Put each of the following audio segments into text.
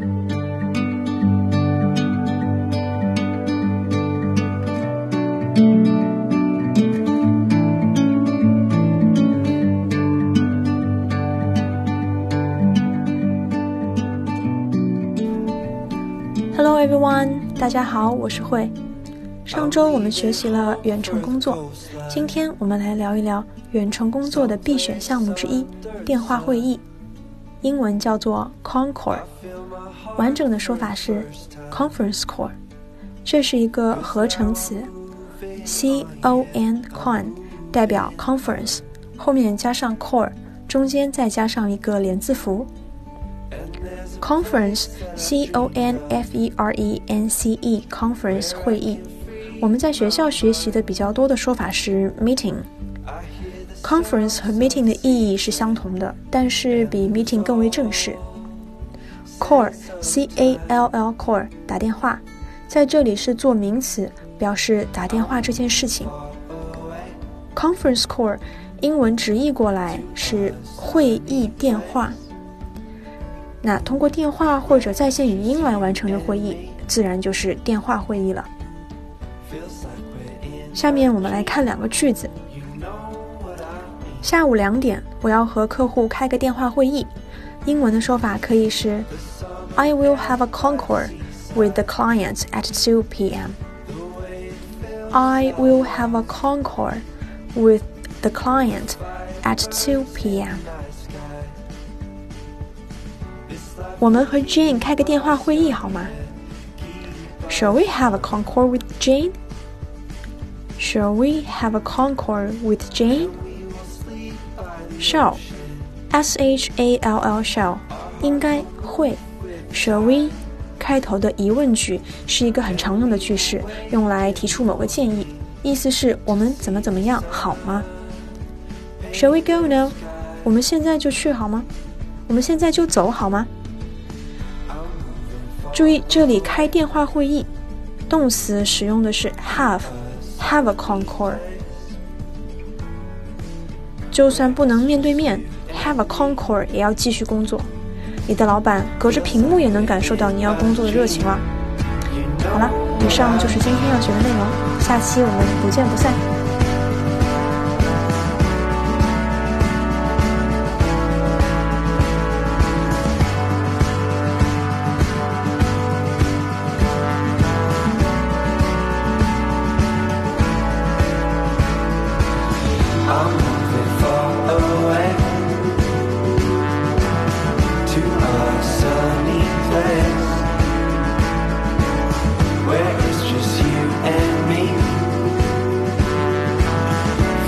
Hello everyone，大家好，我是慧。上周我们学习了远程工作，今天我们来聊一聊远程工作的必选项目之一——电话会议，英文叫做 Concall，完整的说法是 Conference Call。这是一个合成词，C O N Con 代表 Conference，后面加上 Call，中间再加上一个连字符。Conference, C O N F E R E N C E, conference 会议。我们在学校学习的比较多的说法是 meeting。Conference 和 meeting 的意义是相同的，但是比 meeting 更为正式。 Call, C A L L, call 打电话，在这里是做名词，表示打电话这件事情。Conference call 英文直译过来是会议电话。那通过电话或者在线语音来完成的会议，自然就是电话会议了。下面我们来看两个句子。下午两点，我要和客户开个电话会议。英文的说法可以是：I will have a concord with the client at 2 p.m. I will have a concord with the client at 2 p.m. 我们和 Jane 开个电话会议好吗？Shall we have a concord with Jane? Shall we have a concord with Jane? Shall, S H A L L shall，应该会。Shall we 开头的疑问句是一个很常用的句式，用来提出某个建议，意思是我们怎么怎么样好吗？Shall we go now？我们现在就去好吗？我们现在就走好吗？注意，这里开电话会议，动词使用的是 have，have a concord。就算不能面对面，have a concord 也要继续工作。你的老板隔着屏幕也能感受到你要工作的热情了。好了，以上就是今天要学的内容，下期我们不见不散。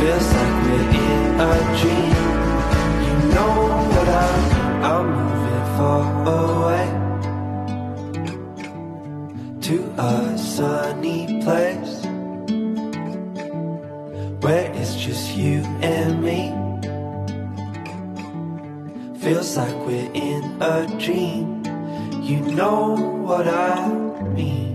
feels like we're in a dream. You know what I, I'm moving far away to a sunny place where it's just you and me. Feels like we're in a dream. You know what I mean.